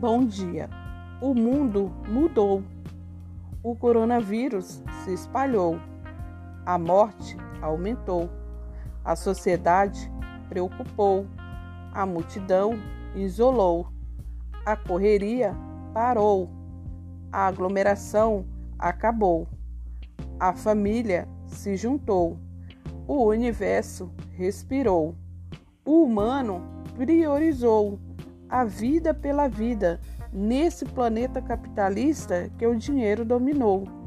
Bom dia. O mundo mudou. O coronavírus se espalhou. A morte aumentou. A sociedade preocupou. A multidão isolou. A correria parou. A aglomeração acabou. A família se juntou. O universo respirou. O humano priorizou a vida pela vida nesse planeta capitalista que o dinheiro dominou.